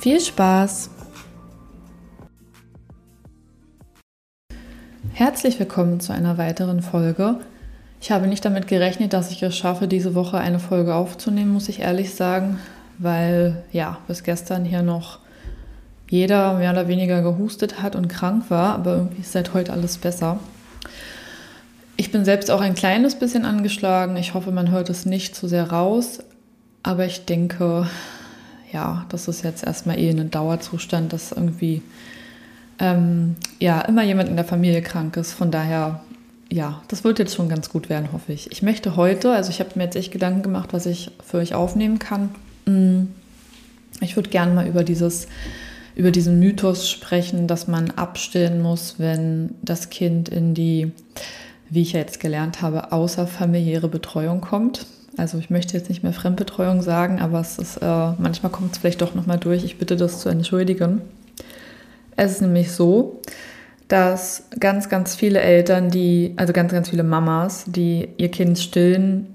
Viel Spaß! Herzlich willkommen zu einer weiteren Folge. Ich habe nicht damit gerechnet, dass ich es schaffe, diese Woche eine Folge aufzunehmen, muss ich ehrlich sagen, weil ja, bis gestern hier noch jeder mehr oder weniger gehustet hat und krank war, aber irgendwie ist seit heute alles besser. Ich bin selbst auch ein kleines bisschen angeschlagen. Ich hoffe, man hört es nicht zu sehr raus. Aber ich denke, ja, das ist jetzt erstmal eh ein Dauerzustand, dass irgendwie ähm, ja immer jemand in der Familie krank ist. Von daher, ja, das wird jetzt schon ganz gut werden, hoffe ich. Ich möchte heute, also ich habe mir jetzt echt Gedanken gemacht, was ich für euch aufnehmen kann. Mm, ich würde gerne mal über dieses über diesen Mythos sprechen, dass man abstillen muss, wenn das Kind in die wie ich ja jetzt gelernt habe, außerfamiliäre Betreuung kommt. Also ich möchte jetzt nicht mehr Fremdbetreuung sagen, aber es ist, äh, manchmal kommt es vielleicht doch nochmal durch. Ich bitte das zu entschuldigen. Es ist nämlich so, dass ganz, ganz viele Eltern, die, also ganz, ganz viele Mamas, die ihr Kind stillen,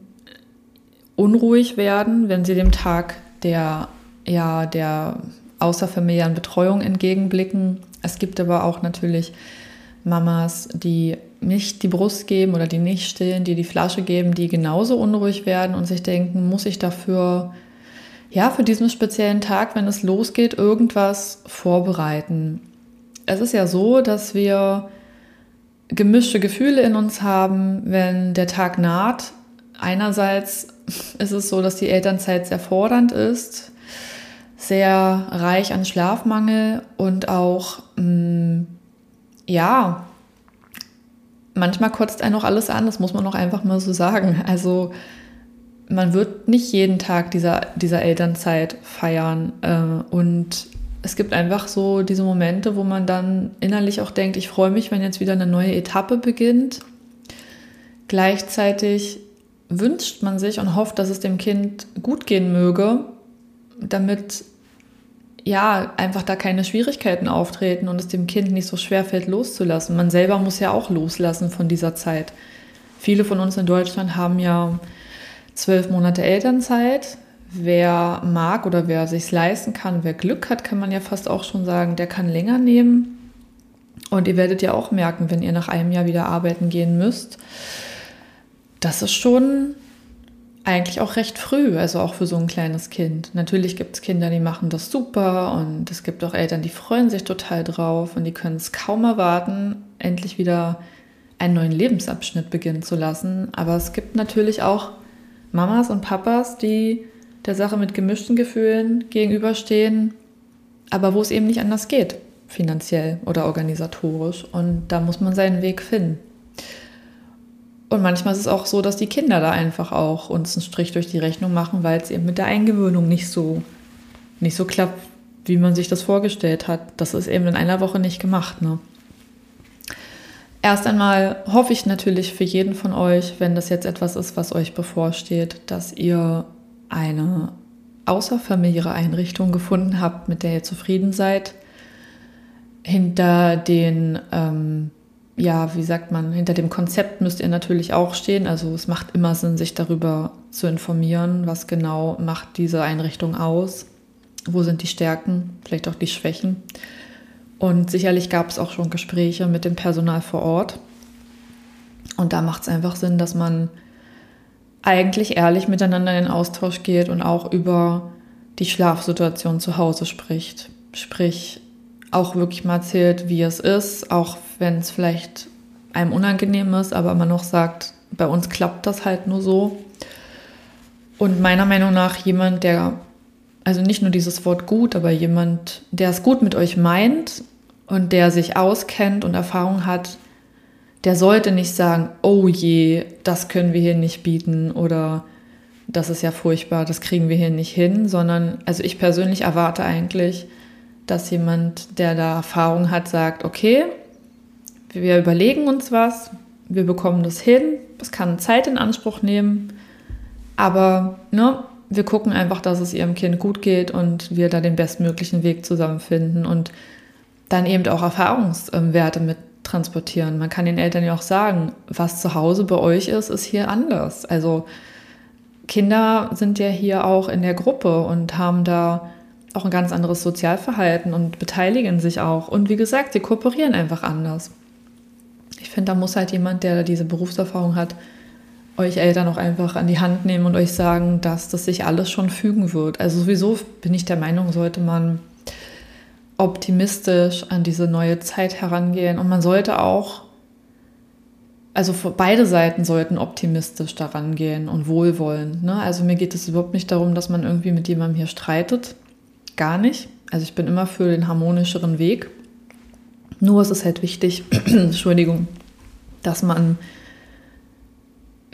unruhig werden, wenn sie dem Tag der, ja, der außerfamiliären Betreuung entgegenblicken. Es gibt aber auch natürlich Mamas, die nicht die Brust geben oder die nicht stillen, die die Flasche geben, die genauso unruhig werden und sich denken, muss ich dafür, ja, für diesen speziellen Tag, wenn es losgeht, irgendwas vorbereiten. Es ist ja so, dass wir gemischte Gefühle in uns haben, wenn der Tag naht. Einerseits ist es so, dass die Elternzeit sehr fordernd ist, sehr reich an Schlafmangel und auch, mh, mm, ja, manchmal kotzt einen auch alles an, das muss man auch einfach mal so sagen. Also man wird nicht jeden Tag dieser, dieser Elternzeit feiern. Äh, und es gibt einfach so diese Momente, wo man dann innerlich auch denkt, ich freue mich, wenn jetzt wieder eine neue Etappe beginnt. Gleichzeitig wünscht man sich und hofft, dass es dem Kind gut gehen möge, damit ja, einfach da keine Schwierigkeiten auftreten und es dem Kind nicht so schwer fällt, loszulassen. Man selber muss ja auch loslassen von dieser Zeit. Viele von uns in Deutschland haben ja zwölf Monate Elternzeit. Wer mag oder wer sich leisten kann, wer Glück hat, kann man ja fast auch schon sagen, der kann länger nehmen. Und ihr werdet ja auch merken, wenn ihr nach einem Jahr wieder arbeiten gehen müsst, das ist schon eigentlich auch recht früh, also auch für so ein kleines Kind. Natürlich gibt es Kinder, die machen das super und es gibt auch Eltern, die freuen sich total drauf und die können es kaum erwarten, endlich wieder einen neuen Lebensabschnitt beginnen zu lassen. Aber es gibt natürlich auch Mamas und Papas, die der Sache mit gemischten Gefühlen gegenüberstehen, aber wo es eben nicht anders geht, finanziell oder organisatorisch. Und da muss man seinen Weg finden. Und manchmal ist es auch so, dass die Kinder da einfach auch uns einen Strich durch die Rechnung machen, weil es eben mit der Eingewöhnung nicht so, nicht so klappt, wie man sich das vorgestellt hat. Das ist eben in einer Woche nicht gemacht. Ne? Erst einmal hoffe ich natürlich für jeden von euch, wenn das jetzt etwas ist, was euch bevorsteht, dass ihr eine außerfamiliäre Einrichtung gefunden habt, mit der ihr zufrieden seid, hinter den ähm, ja, wie sagt man, hinter dem Konzept müsst ihr natürlich auch stehen. Also es macht immer Sinn, sich darüber zu informieren, was genau macht diese Einrichtung aus, wo sind die Stärken, vielleicht auch die Schwächen. Und sicherlich gab es auch schon Gespräche mit dem Personal vor Ort. Und da macht es einfach Sinn, dass man eigentlich ehrlich miteinander in Austausch geht und auch über die Schlafsituation zu Hause spricht. Sprich, auch wirklich mal erzählt, wie es ist, auch wenn es vielleicht einem unangenehm ist, aber man noch sagt, bei uns klappt das halt nur so. Und meiner Meinung nach jemand, der, also nicht nur dieses Wort gut, aber jemand, der es gut mit euch meint und der sich auskennt und Erfahrung hat, der sollte nicht sagen, oh je, das können wir hier nicht bieten oder das ist ja furchtbar, das kriegen wir hier nicht hin, sondern also ich persönlich erwarte eigentlich, dass jemand, der da Erfahrung hat, sagt, okay, wir überlegen uns was, wir bekommen das hin, es kann Zeit in Anspruch nehmen, aber ne, wir gucken einfach, dass es ihrem Kind gut geht und wir da den bestmöglichen Weg zusammenfinden und dann eben auch Erfahrungswerte mit transportieren. Man kann den Eltern ja auch sagen, was zu Hause bei euch ist, ist hier anders. Also Kinder sind ja hier auch in der Gruppe und haben da auch ein ganz anderes Sozialverhalten und beteiligen sich auch. Und wie gesagt, sie kooperieren einfach anders. Ich finde, da muss halt jemand, der diese Berufserfahrung hat, euch Eltern auch einfach an die Hand nehmen und euch sagen, dass das sich alles schon fügen wird. Also sowieso bin ich der Meinung, sollte man optimistisch an diese neue Zeit herangehen und man sollte auch, also beide Seiten sollten optimistisch daran gehen und wohlwollend. Ne? Also mir geht es überhaupt nicht darum, dass man irgendwie mit jemandem hier streitet. Gar nicht. Also ich bin immer für den harmonischeren Weg. Nur ist es halt wichtig, Entschuldigung, dass man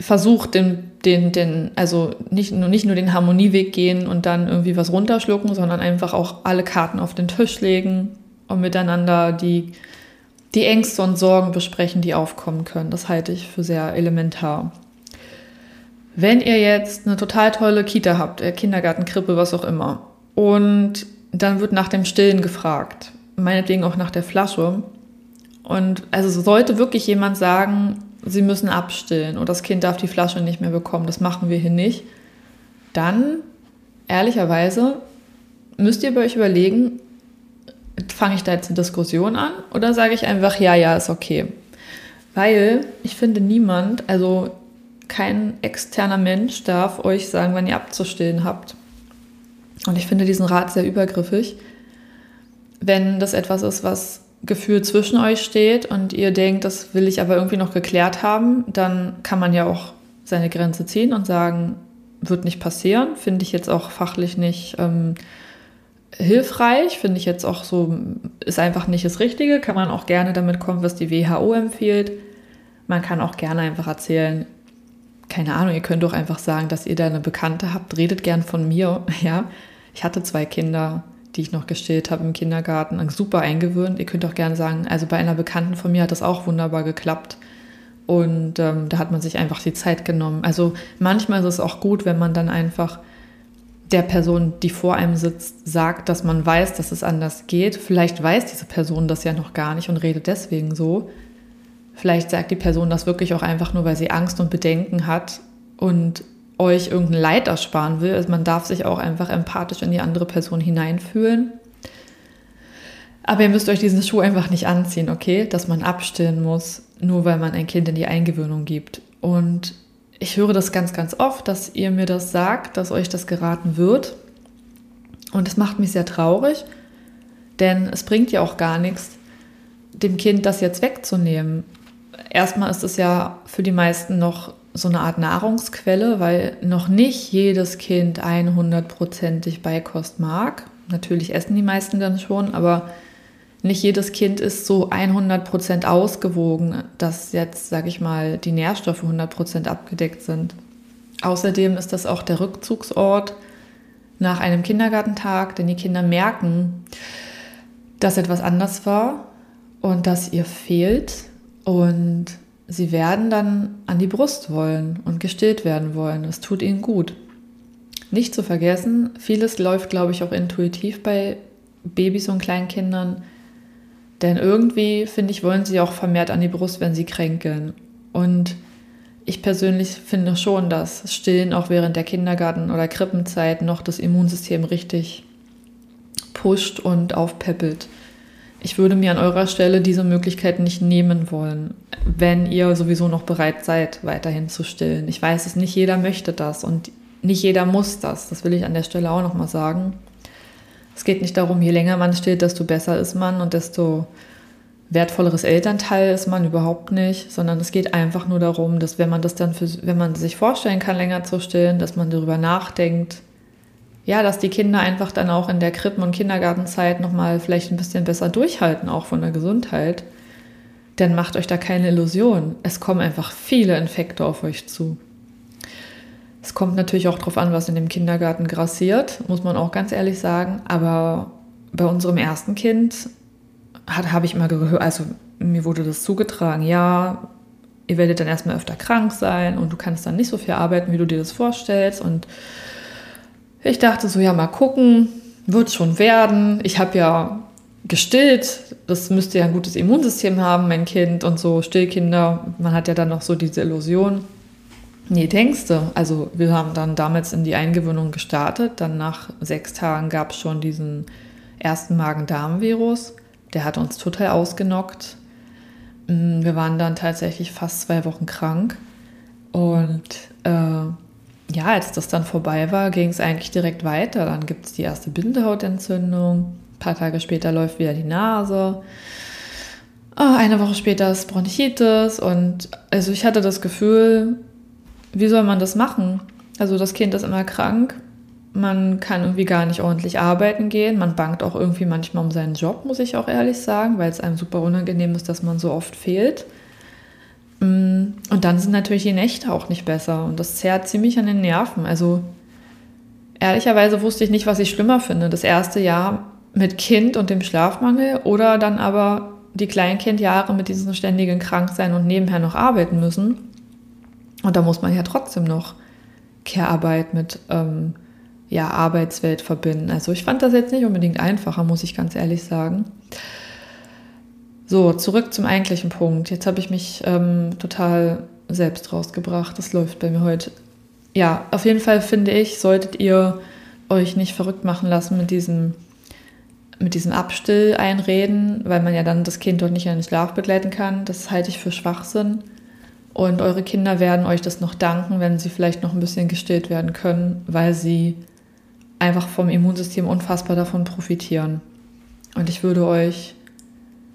versucht, den, den, den, also nicht nur, nicht nur den Harmonieweg gehen und dann irgendwie was runterschlucken, sondern einfach auch alle Karten auf den Tisch legen und miteinander die, die Ängste und Sorgen besprechen, die aufkommen können. Das halte ich für sehr elementar. Wenn ihr jetzt eine total tolle Kita habt, äh, Kindergarten, Krippe, was auch immer, und dann wird nach dem Stillen gefragt, meinetwegen auch nach der Flasche. Und also sollte wirklich jemand sagen, sie müssen abstillen und das Kind darf die Flasche nicht mehr bekommen, das machen wir hier nicht, dann ehrlicherweise müsst ihr bei euch überlegen, fange ich da jetzt eine Diskussion an oder sage ich einfach, ja, ja, ist okay. Weil ich finde, niemand, also kein externer Mensch darf euch sagen, wann ihr abzustillen habt. Und ich finde diesen Rat sehr übergriffig, wenn das etwas ist, was Gefühl zwischen euch steht und ihr denkt, das will ich aber irgendwie noch geklärt haben, dann kann man ja auch seine Grenze ziehen und sagen, wird nicht passieren, finde ich jetzt auch fachlich nicht ähm, hilfreich, finde ich jetzt auch so, ist einfach nicht das Richtige, kann man auch gerne damit kommen, was die WHO empfiehlt. Man kann auch gerne einfach erzählen, keine Ahnung, ihr könnt doch einfach sagen, dass ihr da eine Bekannte habt, redet gern von mir, ja. Ich hatte zwei Kinder, die ich noch gestillt habe im Kindergarten, super eingewöhnt. Ihr könnt auch gerne sagen, also bei einer Bekannten von mir hat das auch wunderbar geklappt. Und ähm, da hat man sich einfach die Zeit genommen. Also manchmal ist es auch gut, wenn man dann einfach der Person, die vor einem sitzt, sagt, dass man weiß, dass es anders geht. Vielleicht weiß diese Person das ja noch gar nicht und redet deswegen so. Vielleicht sagt die Person das wirklich auch einfach nur, weil sie Angst und Bedenken hat und euch irgendein Leid ersparen will. Also man darf sich auch einfach empathisch in die andere Person hineinfühlen. Aber ihr müsst euch diesen Schuh einfach nicht anziehen, okay? Dass man abstillen muss, nur weil man ein Kind in die Eingewöhnung gibt. Und ich höre das ganz, ganz oft, dass ihr mir das sagt, dass euch das geraten wird. Und es macht mich sehr traurig, denn es bringt ja auch gar nichts, dem Kind das jetzt wegzunehmen. Erstmal ist es ja für die meisten noch so eine Art Nahrungsquelle, weil noch nicht jedes Kind 100%ig Beikost mag. Natürlich essen die meisten dann schon, aber nicht jedes Kind ist so 100% ausgewogen, dass jetzt, sage ich mal, die Nährstoffe 100% abgedeckt sind. Außerdem ist das auch der Rückzugsort nach einem Kindergartentag, denn die Kinder merken, dass etwas anders war und dass ihr fehlt und sie werden dann an die Brust wollen und gestillt werden wollen. Das tut ihnen gut. Nicht zu vergessen, vieles läuft, glaube ich, auch intuitiv bei Babys und Kleinkindern. Denn irgendwie, finde ich, wollen sie auch vermehrt an die Brust, wenn sie kränkeln. Und ich persönlich finde schon, dass Stillen auch während der Kindergarten- oder Krippenzeit noch das Immunsystem richtig pusht und aufpeppelt. Ich würde mir an eurer Stelle diese Möglichkeit nicht nehmen wollen, wenn ihr sowieso noch bereit seid, weiterhin zu stillen. Ich weiß es, nicht jeder möchte das und nicht jeder muss das. Das will ich an der Stelle auch nochmal sagen. Es geht nicht darum, je länger man stillt, desto besser ist man und desto wertvolleres Elternteil ist man überhaupt nicht, sondern es geht einfach nur darum, dass wenn man das dann für, wenn man sich vorstellen kann, länger zu stillen, dass man darüber nachdenkt, ja, dass die Kinder einfach dann auch in der Krippen- und Kindergartenzeit nochmal vielleicht ein bisschen besser durchhalten, auch von der Gesundheit. Denn macht euch da keine Illusion. Es kommen einfach viele Infekte auf euch zu. Es kommt natürlich auch darauf an, was in dem Kindergarten grassiert, muss man auch ganz ehrlich sagen. Aber bei unserem ersten Kind habe ich immer gehört, also mir wurde das zugetragen, ja, ihr werdet dann erstmal öfter krank sein und du kannst dann nicht so viel arbeiten, wie du dir das vorstellst. Und ich dachte so, ja, mal gucken, wird schon werden. Ich habe ja gestillt, das müsste ja ein gutes Immunsystem haben, mein Kind und so, Stillkinder. Man hat ja dann noch so diese Illusion. Nee, denkst du. Also wir haben dann damals in die Eingewöhnung gestartet. Dann nach sechs Tagen gab es schon diesen ersten Magen-Darm-Virus. Der hat uns total ausgenockt. Mm, wir waren dann tatsächlich fast zwei Wochen krank. Und äh, ja, als das dann vorbei war, ging es eigentlich direkt weiter. Dann gibt es die erste Bindehautentzündung. Ein paar Tage später läuft wieder die Nase. Oh, eine Woche später ist Bronchitis. Und also ich hatte das Gefühl, wie soll man das machen? Also das Kind ist immer krank man kann irgendwie gar nicht ordentlich arbeiten gehen. Man bangt auch irgendwie manchmal um seinen Job, muss ich auch ehrlich sagen, weil es einem super unangenehm ist, dass man so oft fehlt. Mm, und dann sind natürlich die Nächte auch nicht besser und das zerrt ziemlich an den Nerven. Also ehrlicherweise wusste ich nicht, was ich schlimmer finde. Das erste Jahr mit Kind und dem Schlafmangel oder dann aber die Kleinkindjahre mit diesem ständigen Kranksein und nebenher noch arbeiten müssen. Und da muss man ja trotzdem noch Care-Arbeit mit ähm, ja, Arbeitswelt verbinden. Also ich fand das jetzt nicht unbedingt einfacher, muss ich ganz ehrlich sagen. So, zurück zum eigentlichen Punkt. Jetzt habe ich mich ähm, total selbst rausgebracht. Das läuft bei mir heute. Ja, auf jeden Fall finde ich, solltet ihr euch nicht verrückt machen lassen mit diesem, mit diesem Abstill-Einreden, weil man ja dann das Kind dort nicht in den Schlaf begleiten kann. Das halte ich für Schwachsinn. Und eure Kinder werden euch das noch danken, wenn sie vielleicht noch ein bisschen gestillt werden können, weil sie einfach vom Immunsystem unfassbar davon profitieren. Und ich würde euch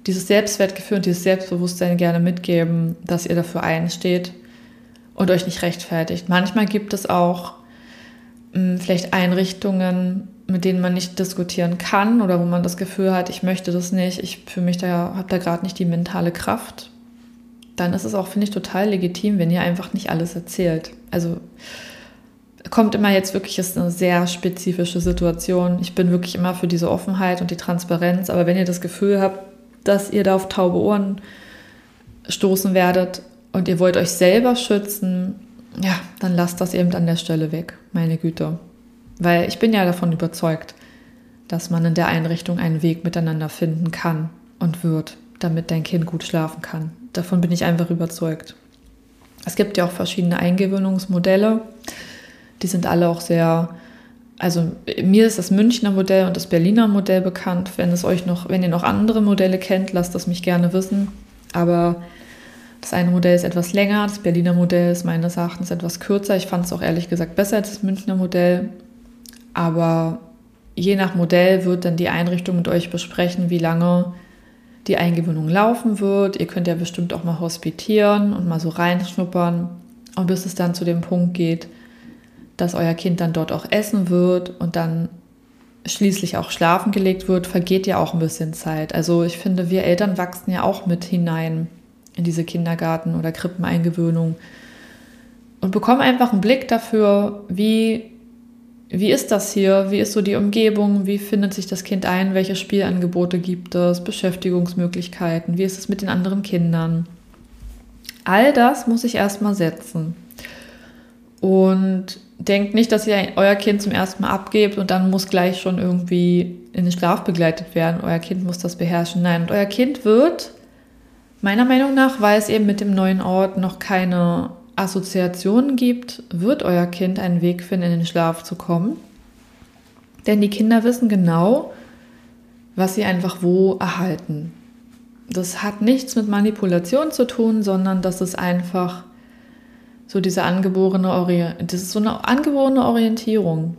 dieses Selbstwertgefühl und dieses Selbstbewusstsein gerne mitgeben, dass ihr dafür einsteht und euch nicht rechtfertigt. Manchmal gibt es auch mh, hm, vielleicht Einrichtungen, mit denen man nicht diskutieren kann oder wo man das Gefühl hat, ich möchte das nicht, ich für mich da habe da gerade nicht die mentale Kraft. Dann ist es auch, finde ich, total legitim, wenn ihr einfach nicht alles erzählt. Also kommt immer jetzt wirklich, ist eine sehr spezifische Situation. Ich bin wirklich immer für diese Offenheit und die Transparenz. Aber wenn ihr das Gefühl habt, dass ihr da auf taube Ohren stoßen werdet und ihr wollt euch selber schützen, ja, dann lasst das eben an der Stelle weg, meine Güte. Weil ich bin ja davon überzeugt, dass man in der Einrichtung einen Weg miteinander finden kann und wird, damit dein Kind gut schlafen kann. Davon bin ich einfach überzeugt. Es gibt ja auch verschiedene Eingewöhnungsmodelle. Die sind alle auch sehr, also mir ist das Münchner Modell und das Berliner Modell bekannt. Wenn es euch noch, wenn ihr noch andere Modelle kennt, lasst das mich gerne wissen. Aber das eine Modell ist etwas länger, das Berliner Modell ist meines Erachtens etwas kürzer. Ich fand es auch ehrlich gesagt besser als das Münchner Modell. Aber je nach Modell wird dann die Einrichtung mit euch besprechen, wie lange die Eingewöhnung laufen wird. Ihr könnt ja bestimmt auch mal hospitieren und mal so reinschnuppern. Und bis es dann zu dem Punkt geht, dass euer Kind dann dort auch essen wird und dann schließlich auch schlafen gelegt wird, vergeht ja auch ein bisschen Zeit. Also ich finde, wir Eltern wachsen ja auch mit hinein in diese Kindergarten- oder Krippeneingewöhnung und bekommen einfach einen Blick dafür, wie, wie ist das hier, wie ist so die Umgebung, wie findet sich das Kind ein, welche Spielangebote gibt es, Beschäftigungsmöglichkeiten, wie ist es mit den anderen Kindern. All das muss ich erstmal setzen. Und denkt nicht, dass ihr euer Kind zum ersten Mal abgebt und dann muss gleich schon irgendwie in den Schlaf begleitet werden. Euer Kind muss das beherrschen. Nein, und euer Kind wird, meiner Meinung nach, weil es eben mit dem neuen Ort noch keine Assoziationen gibt, wird euer Kind einen Weg finden, in den Schlaf zu kommen. Denn die Kinder wissen genau, was sie einfach wo erhalten. Das hat nichts mit Manipulation zu tun, sondern das ist einfach so diese angeborene Orientierung, das ist so eine angeborene Orientierung.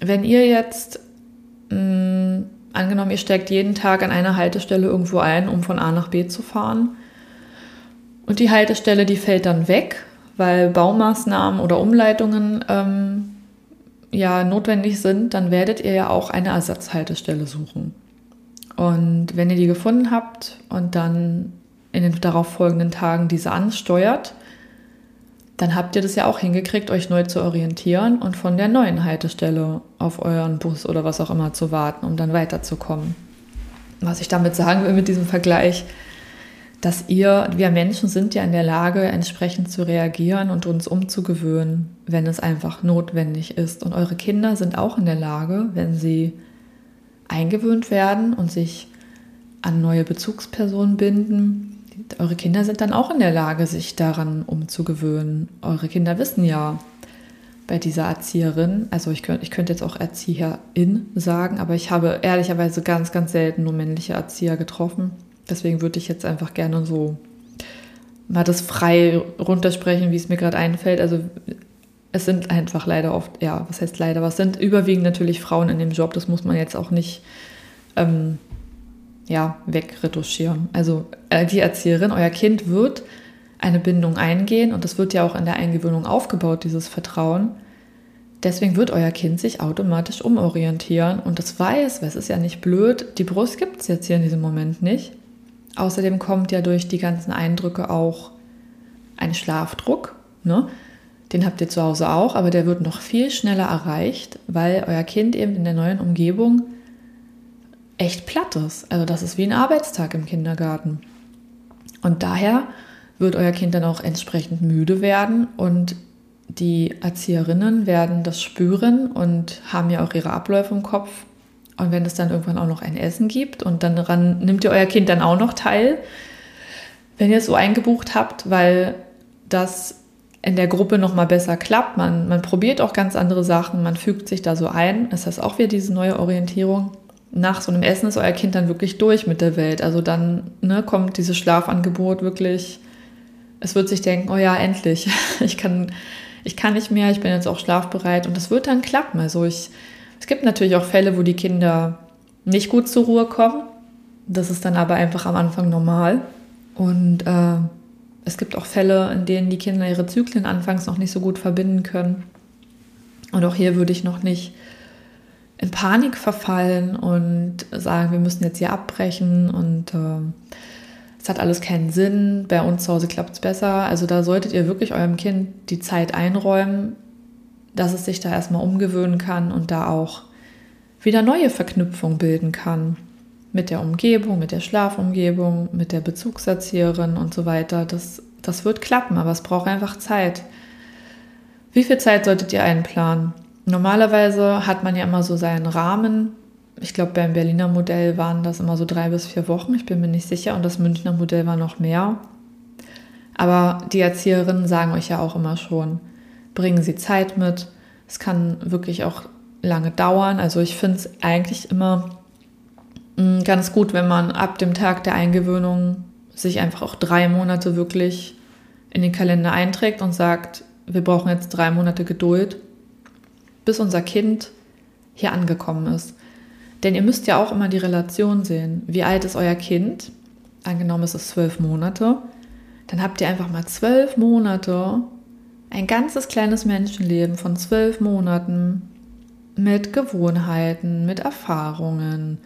Wenn ihr jetzt, mh, mm, angenommen, ihr steckt jeden Tag an einer Haltestelle irgendwo ein, um von A nach B zu fahren, und die Haltestelle, die fällt dann weg, weil Baumaßnahmen oder Umleitungen ähm, ja notwendig sind, dann werdet ihr ja auch eine Ersatzhaltestelle suchen. Und wenn ihr die gefunden habt und dann in den darauffolgenden Tagen diese ansteuert, dann habt ihr das ja auch hingekriegt, euch neu zu orientieren und von der neuen Haltestelle auf euren Bus oder was auch immer zu warten, um dann weiterzukommen. was ich damit sagen will mit diesem Vergleich, dass ihr, wir Menschen sind ja in der Lage, entsprechend zu reagieren und uns umzugewöhnen, wenn es einfach notwendig ist. Und eure Kinder sind auch in der Lage, wenn sie eingewöhnt werden und sich an neue Bezugspersonen binden, eure Kinder sind dann auch in der Lage, sich daran umzugewöhnen. Eure Kinder wissen ja bei dieser Erzieherin, also ich könnte, ich könnte jetzt auch Erzieherin sagen, aber ich habe ehrlicherweise ganz, ganz selten nur männliche Erzieher getroffen Deswegen würde ich jetzt einfach gerne so mal das frei runtersprechen, wie es mir gerade einfällt. Also es sind einfach leider oft, ja, was heißt leider, was sind überwiegend natürlich Frauen in dem Job. Das muss man jetzt auch nicht ähm, ja, wegretuschieren. Also äh, die Erzieherin, euer Kind wird eine Bindung eingehen und das wird ja auch in der Eingewöhnung aufgebaut, dieses Vertrauen. Deswegen wird euer Kind sich automatisch umorientieren und das weiß, weil es ist ja nicht blöd, die Brust gibt es jetzt hier in diesem Moment nicht. Außerdem kommt ja durch die ganzen Eindrücke auch ein Schlafdruck. Ne? Den habt ihr zu Hause auch, aber der wird noch viel schneller erreicht, weil euer Kind eben in der neuen Umgebung echt platt ist. Also das ist wie ein Arbeitstag im Kindergarten. Und daher wird euer Kind dann auch entsprechend müde werden und die Erzieherinnen werden das spüren und haben ja auch ihre Abläufe im Kopf und wenn es dann irgendwann auch noch ein Essen gibt und dann daran nimmt ihr euer Kind dann auch noch teil, wenn ihr es so eingebucht habt, weil das in der Gruppe noch mal besser klappt. Man, man probiert auch ganz andere Sachen, man fügt sich da so ein. Das heißt auch wieder diese neue Orientierung. Nach so einem Essen ist euer Kind dann wirklich durch mit der Welt. Also dann ne, kommt dieses Schlafangebot wirklich. Es wird sich denken, oh ja, endlich. Ich kann, ich kann nicht mehr, ich bin jetzt auch schlafbereit und das wird dann klappen. Also ich es gibt natürlich auch Fälle, wo die Kinder nicht gut zur Ruhe kommen. Das ist dann aber einfach am Anfang normal. Und äh, es gibt auch Fälle, in denen die Kinder ihre Zyklen anfangs noch nicht so gut verbinden können. Und auch hier würde ich noch nicht in Panik verfallen und sagen, wir müssen jetzt hier abbrechen und äh, es hat alles keinen Sinn. Bei uns zu Hause klappt es besser. Also da solltet ihr wirklich eurem Kind die Zeit einräumen, dass es sich da erstmal umgewöhnen kann und da auch wieder neue Verknüpfungen bilden kann. Mit der Umgebung, mit der Schlafumgebung, mit der Bezugserzieherin und so weiter. Das, das wird klappen, aber es braucht einfach Zeit. Wie viel Zeit solltet ihr einplanen? Normalerweise hat man ja immer so seinen Rahmen. Ich glaube, beim Berliner Modell waren das immer so drei bis vier Wochen. Ich bin mir nicht sicher. Und das Münchner Modell war noch mehr. Aber die Erzieherinnen sagen euch ja auch immer schon, bringen Sie Zeit mit. Es kann wirklich auch lange dauern. Also ich finde es eigentlich immer mm, ganz gut, wenn man ab dem Tag der Eingewöhnung sich einfach auch drei Monate wirklich in den Kalender einträgt und sagt, wir brauchen jetzt drei Monate Geduld, bis unser Kind hier angekommen ist. Denn ihr müsst ja auch immer die Relation sehen. Wie alt ist euer Kind? Angenommen, es ist zwölf Monate. Dann habt ihr einfach mal zwölf Monate ein ganzes kleines Menschenleben von zwölf Monaten mit Gewohnheiten, mit Erfahrungen.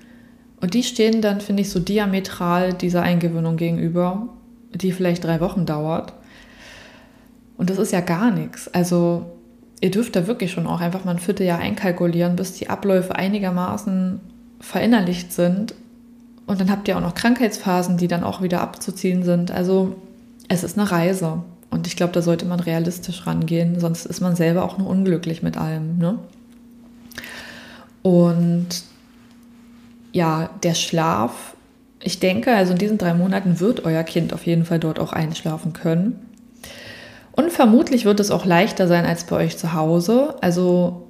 Und die stehen dann, finde ich, so diametral dieser Eingewöhnung gegenüber, die vielleicht drei Wochen dauert. Und das ist ja gar nichts. Also ihr dürft da wirklich schon auch einfach mal ein Vierteljahr einkalkulieren, bis die Abläufe einigermaßen verinnerlicht sind. Und dann habt ihr auch noch Krankheitsphasen, die dann auch wieder abzuziehen sind. Also es ist eine Reise. Und ich glaube, da sollte man realistisch rangehen, sonst ist man selber auch nur unglücklich mit allem. Ne? Und ja, der Schlaf, ich denke, also in diesen drei Monaten wird euer Kind auf jeden Fall dort auch einschlafen können. Und vermutlich wird es auch leichter sein als bei euch zu Hause. Also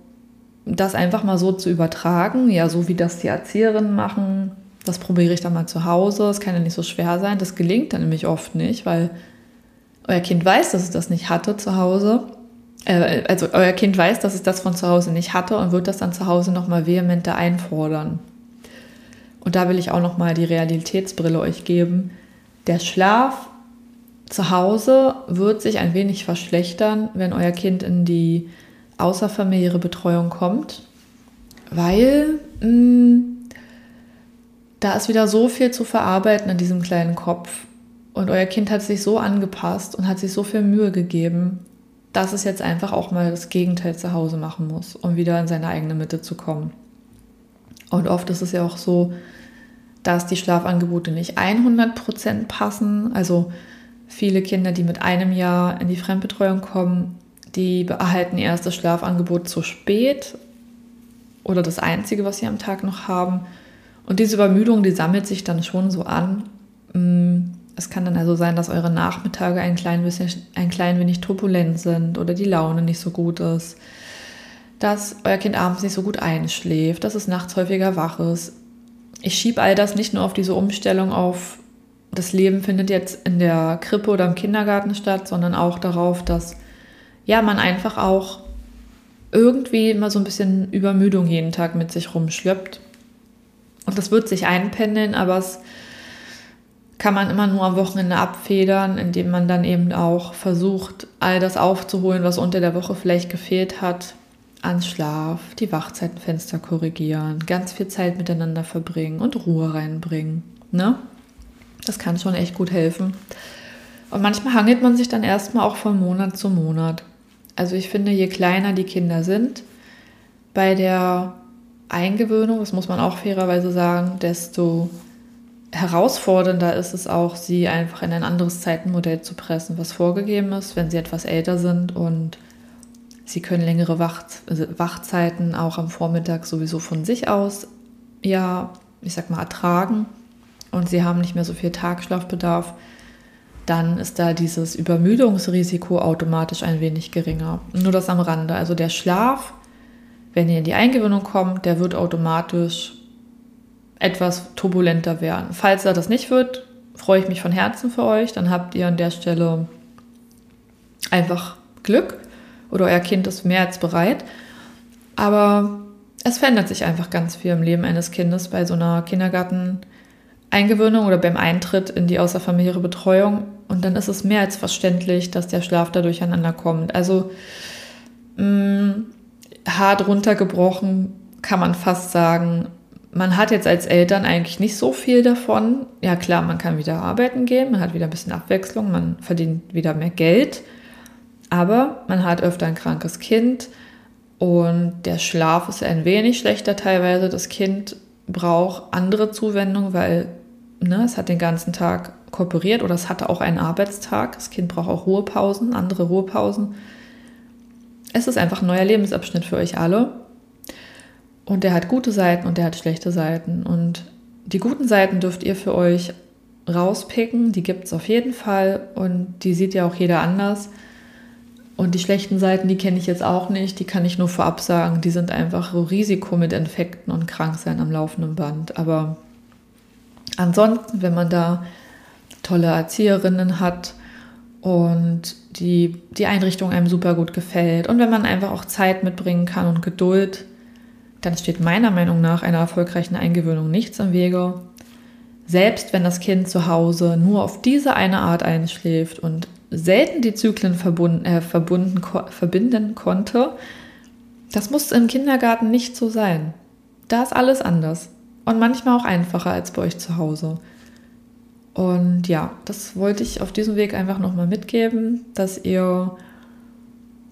das einfach mal so zu übertragen, ja, so wie das die Erzieherinnen machen, das probiere ich dann mal zu Hause. Das kann ja nicht so schwer sein. Das gelingt dann nämlich oft nicht, weil euer Kind weiß, dass es das nicht hatte zu Hause. Äh, also euer Kind weiß, dass es das von zu Hause nicht hatte und wird das dann zu Hause nochmal vehementer einfordern. Und da will ich auch nochmal die Realitätsbrille euch geben. Der Schlaf zu Hause wird sich ein wenig verschlechtern, wenn euer Kind in die außerfamiliäre Betreuung kommt, weil mh, mm, da ist wieder so viel zu verarbeiten in diesem kleinen Kopf. Und euer Kind hat sich so angepasst und hat sich so viel Mühe gegeben, dass es jetzt einfach auch mal das Gegenteil zu Hause machen muss, um wieder in seine eigene Mitte zu kommen. Und oft ist es ja auch so, dass die Schlafangebote nicht 100% passen. Also viele Kinder, die mit einem Jahr in die Fremdbetreuung kommen, die erhalten erst das Schlafangebot zu spät oder das einzige, was sie am Tag noch haben. Und diese Übermüdung, die sammelt sich dann schon so an. Mm, es kann dann also sein, dass eure Nachmittage ein klein, bisschen, ein klein wenig turbulent sind oder die Laune nicht so gut ist, dass euer Kind abends nicht so gut einschläft, dass es nachts häufiger wach ist. Ich schiebe all das nicht nur auf diese Umstellung auf, das Leben findet jetzt in der Krippe oder im Kindergarten statt, sondern auch darauf, dass ja, man einfach auch irgendwie immer so ein bisschen Übermüdung jeden Tag mit sich rumschleppt. Und das wird sich einpendeln, aber es kann man immer nur am Wochenende abfedern, indem man dann eben auch versucht, all das aufzuholen, was unter der Woche vielleicht gefehlt hat. An Schlaf, die Wachzeitenfenster korrigieren, ganz viel Zeit miteinander verbringen und Ruhe reinbringen. Ne? Das kann schon echt gut helfen. Und manchmal hangelt man sich dann erstmal auch von Monat zu Monat. Also ich finde, je kleiner die Kinder sind, bei der Eingewöhnung, das muss man auch fairerweise sagen, desto herausfordernder ist es auch, sie einfach in ein anderes Zeitenmodell zu pressen, was vorgegeben ist, wenn sie etwas älter sind und sie können längere Wach also Wachzeiten auch am Vormittag sowieso von sich aus, ja, ich sag mal, ertragen und sie haben nicht mehr so viel Tagschlafbedarf dann ist da dieses Übermüdungsrisiko automatisch ein wenig geringer. Nur das am Rande. Also der Schlaf, wenn ihr in die Eingewöhnung kommt, der wird automatisch etwas turbulenter werden. Falls er das nicht wird, freue ich mich von Herzen für euch. Dann habt ihr an der Stelle einfach Glück oder euer Kind ist mehr als bereit. Aber es verändert sich einfach ganz viel im Leben eines Kindes bei so einer Kindergarten- Eingewöhnung oder beim Eintritt in die außerfamiliäre Betreuung. Und dann ist es mehr als verständlich, dass der Schlaf da durcheinander kommt. Also mh, mm, hart runtergebrochen kann man fast sagen, man hat jetzt als Eltern eigentlich nicht so viel davon. Ja klar, man kann wieder arbeiten gehen, man hat wieder ein bisschen Abwechslung, man verdient wieder mehr Geld, aber man hat öfter ein krankes Kind und der Schlaf ist ein wenig schlechter teilweise. Das Kind braucht andere Zuwendung, weil ne, es hat den ganzen Tag kooperiert oder es hatte auch einen Arbeitstag. Das Kind braucht auch Ruhepausen, andere Ruhepausen. Es ist einfach ein neuer Lebensabschnitt für euch alle. Und der hat gute Seiten und der hat schlechte Seiten. Und die guten Seiten dürft ihr für euch rauspicken. Die gibt es auf jeden Fall. Und die sieht ja auch jeder anders. Und die schlechten Seiten, die kenne ich jetzt auch nicht. Die kann ich nur vorab sagen. Die sind einfach Risiko mit Infekten und Kranksein am laufenden Band. Aber ansonsten, wenn man da tolle Erzieherinnen hat und die, die Einrichtung einem super gut gefällt und wenn man einfach auch Zeit mitbringen kann und Geduld, dann steht meiner Meinung nach einer erfolgreichen Eingewöhnung nichts im Wege. Selbst wenn das Kind zu Hause nur auf diese eine Art einschläft und selten die Zyklen verbunden, äh, verbunden ko verbinden konnte, das muss im Kindergarten nicht so sein. Da ist alles anders und manchmal auch einfacher als bei euch zu Hause. Und ja, das wollte ich auf diesem Weg einfach nochmal mitgeben, dass ihr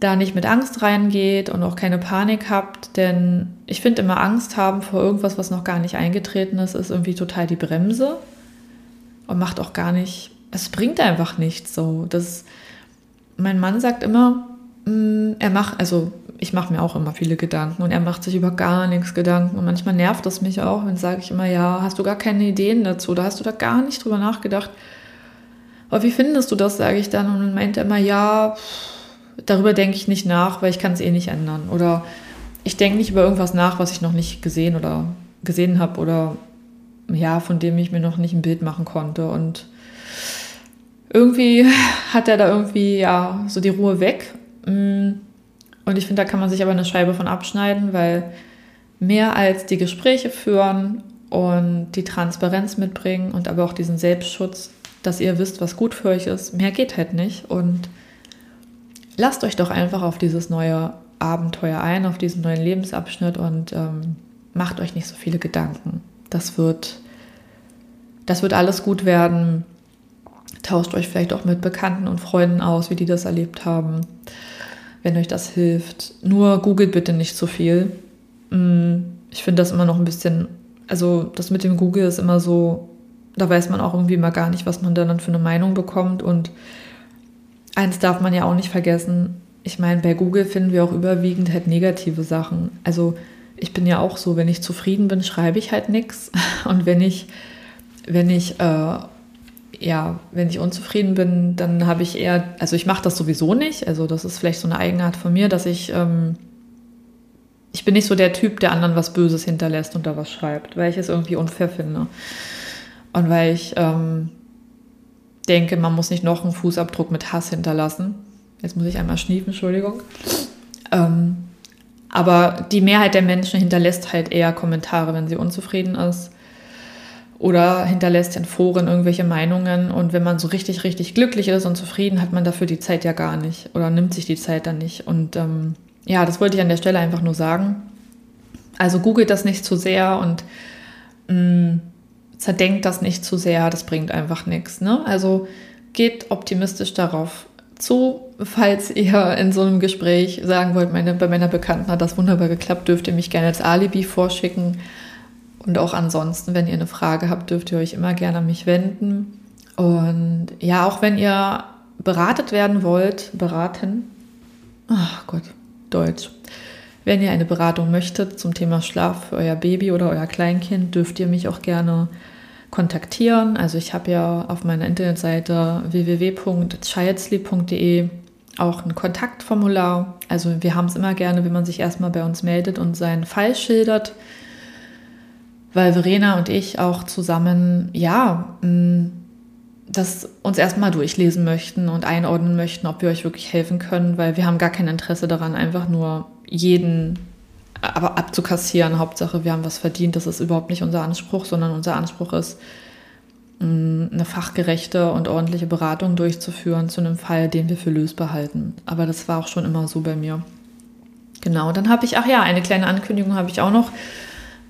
da nicht mit Angst reingeht und auch keine Panik habt, denn ich finde immer Angst haben vor irgendwas, was noch gar nicht eingetreten ist, ist irgendwie total die Bremse und macht auch gar nicht, es bringt einfach nichts so. Das, mein Mann sagt immer, mm, er macht, also ich mache mir auch immer viele Gedanken und er macht sich über gar nichts Gedanken. Und manchmal nervt das mich auch, wenn sage ich immer, ja, hast du gar keine Ideen dazu oder hast du da gar nicht drüber nachgedacht? Aber wie findest du das, sage ich dann. Und dann meint er immer, ja, darüber denke ich nicht nach, weil ich kann es eh nicht ändern. Oder ich denke nicht über irgendwas nach, was ich noch nicht gesehen oder gesehen habe oder ja, von dem ich mir noch nicht ein Bild machen konnte. Und irgendwie hat er da irgendwie ja so die Ruhe weg. Mm. Und ich finde, da kann man sich aber eine Scheibe von abschneiden, weil mehr als die Gespräche führen und die Transparenz mitbringen und aber auch diesen Selbstschutz, dass ihr wisst, was gut für euch ist, mehr geht halt nicht. Und lasst euch doch einfach auf dieses neue Abenteuer ein, auf diesen neuen Lebensabschnitt und ähm, macht euch nicht so viele Gedanken. Das wird, das wird alles gut werden. Tauscht euch vielleicht auch mit Bekannten und Freunden aus, wie die das erlebt haben wenn euch das hilft. Nur googelt bitte nicht zu viel. Mm, ich finde das immer noch ein bisschen also das mit dem Google ist immer so, da weiß man auch irgendwie mal gar nicht, was man dann für eine Meinung bekommt. Und eins darf man ja auch nicht vergessen. Ich meine, bei Google finden wir auch überwiegend halt negative Sachen. Also ich bin ja auch so, wenn ich zufrieden bin, schreibe ich halt nichts. Und wenn ich, wenn ich, äh, ja, wenn ich unzufrieden bin, dann habe ich eher, also ich mache das sowieso nicht. Also das ist vielleicht so eine Eigenart von mir, dass ich, ähm, ich bin nicht so der Typ, der anderen was Böses hinterlässt und da was schreibt, weil ich es irgendwie unfair finde. Und weil ich ähm, denke, man muss nicht noch einen Fußabdruck mit Hass hinterlassen. Jetzt muss ich einmal schniefen, Entschuldigung. Ähm, aber die Mehrheit der Menschen hinterlässt halt eher Kommentare, wenn sie unzufrieden ist. Oder hinterlässt in Foren irgendwelche Meinungen. Und wenn man so richtig, richtig glücklich ist und zufrieden, hat man dafür die Zeit ja gar nicht. Oder nimmt sich die Zeit dann nicht. Und ähm, ja, das wollte ich an der Stelle einfach nur sagen. Also googelt das nicht zu sehr und mh, mm, zerdenkt das nicht zu sehr, das bringt einfach nichts. Ne? Also geht optimistisch darauf zu. Falls ihr in so einem Gespräch sagen wollt, meine, bei meiner Bekannten hat das wunderbar geklappt, dürft ihr mich gerne als Alibi vorschicken. Und auch ansonsten, wenn ihr eine Frage habt, dürft ihr euch immer gerne an mich wenden. Und ja, auch wenn ihr beratet werden wollt, beraten, ach Gott, Deutsch. Wenn ihr eine Beratung möchtet zum Thema Schlaf für euer Baby oder euer Kleinkind, dürft ihr mich auch gerne kontaktieren. Also ich habe ja auf meiner Internetseite www.childsleep.de auch ein Kontaktformular. Also wir haben es immer gerne, wenn man sich erstmal bei uns meldet und seinen Fall schildert, weil Verena und ich auch zusammen, ja, das uns erstmal durchlesen möchten und einordnen möchten, ob wir euch wirklich helfen können, weil wir haben gar kein Interesse daran, einfach nur jeden aber abzukassieren. Hauptsache, wir haben was verdient. Das ist überhaupt nicht unser Anspruch, sondern unser Anspruch ist, eine fachgerechte und ordentliche Beratung durchzuführen zu einem Fall, den wir für lösbar halten. Aber das war auch schon immer so bei mir. Genau, dann habe ich, ach ja, eine kleine Ankündigung habe ich auch noch.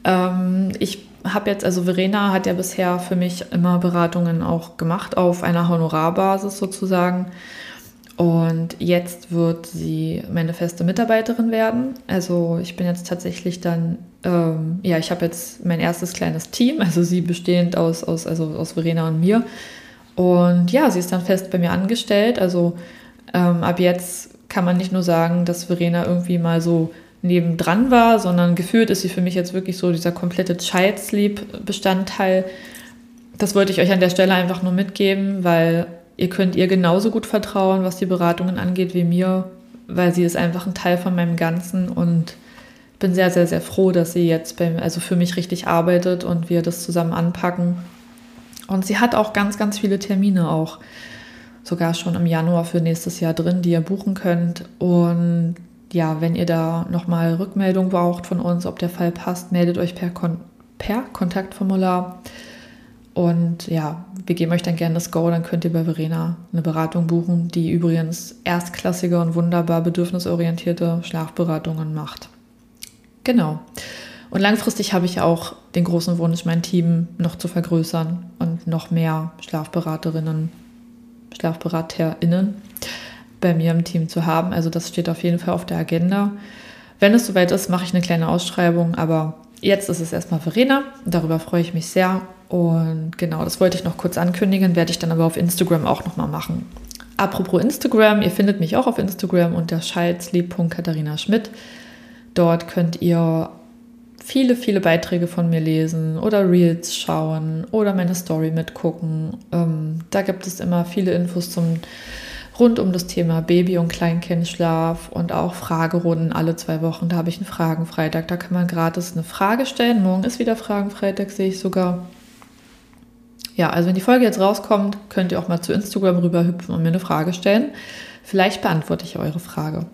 Ähm, ich habe jetzt, also Verena hat ja bisher für mich immer Beratungen auch gemacht auf einer Honorarbasis sozusagen. Und jetzt wird sie meine feste Mitarbeiterin werden. Also ich bin jetzt tatsächlich dann, ähm, ja, ich habe jetzt mein erstes kleines Team, also sie bestehend aus, aus, also aus Verena und mir. Und ja, sie ist dann fest bei mir angestellt. Also ähm, ab jetzt kann man nicht nur sagen, dass Verena irgendwie mal so nebendran war, sondern gefühlt ist sie für mich jetzt wirklich so dieser komplette Child Sleep Bestandteil. Das wollte ich euch an der Stelle einfach nur mitgeben, weil ihr könnt ihr genauso gut vertrauen, was die Beratungen angeht, wie mir, weil sie ist einfach ein Teil von meinem Ganzen und bin sehr, sehr, sehr froh, dass sie jetzt bei, also für mich richtig arbeitet und wir das zusammen anpacken. Und sie hat auch ganz, ganz viele Termine auch sogar schon im Januar für nächstes Jahr drin, die ihr buchen könnt. Und ja, wenn ihr da nochmal Rückmeldung braucht von uns, ob der Fall passt, meldet euch per, Kon per Kontaktformular. Und ja, wir geben euch dann gerne das Go, dann könnt ihr bei Verena eine Beratung buchen, die übrigens erstklassige und wunderbar bedürfnisorientierte Schlafberatungen macht. Genau. Und langfristig habe ich auch den großen Wunsch, mein Team noch zu vergrößern und noch mehr Schlafberaterinnen, SchlafberaterInnen bei mir im Team zu haben. Also das steht auf jeden Fall auf der Agenda. Wenn es soweit ist, mache ich eine kleine Ausschreibung, aber jetzt ist es erstmal Verena. Darüber freue ich mich sehr. Und genau, das wollte ich noch kurz ankündigen, werde ich dann aber auf Instagram auch nochmal machen. Apropos Instagram, ihr findet mich auch auf Instagram unter schalzlieb.katharina Schmidt. Dort könnt ihr viele, viele Beiträge von mir lesen oder Reels schauen oder meine Story mitgucken. Ähm, da gibt es immer viele Infos zum rund um das Thema Baby- und Kleinkindschlaf und auch Fragerunden alle zwei Wochen. Da habe ich einen Fragenfreitag. Da kann man gratis eine Frage stellen. Morgen ist wieder Fragenfreitag, sehe ich sogar. Ja, also wenn die Folge jetzt rauskommt, könnt ihr auch mal zu Instagram rüberhüpfen und mir eine Frage stellen. Vielleicht beantworte ich eure Frage.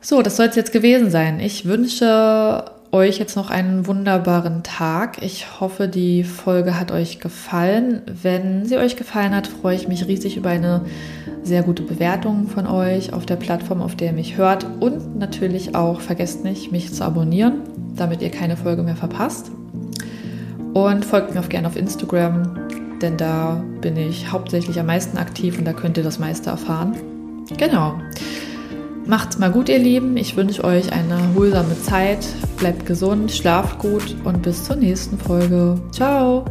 So, das soll es jetzt gewesen sein. Ich wünsche euch jetzt noch einen wunderbaren Tag. Ich hoffe, die Folge hat euch gefallen. Wenn sie euch gefallen hat, freue ich mich riesig über eine sehr gute Bewertung von euch auf der Plattform, auf der ihr mich hört. Und natürlich auch vergesst nicht, mich zu abonnieren, damit ihr keine Folge mehr verpasst. Und folgt mir auch gerne auf Instagram, denn da bin ich hauptsächlich am meisten aktiv und da könnt ihr das meiste erfahren. Genau. Macht's mal gut, ihr Lieben. Ich wünsche euch eine erholsame Zeit. Bleibt gesund, schlaft gut und bis zur nächsten Folge. Ciao!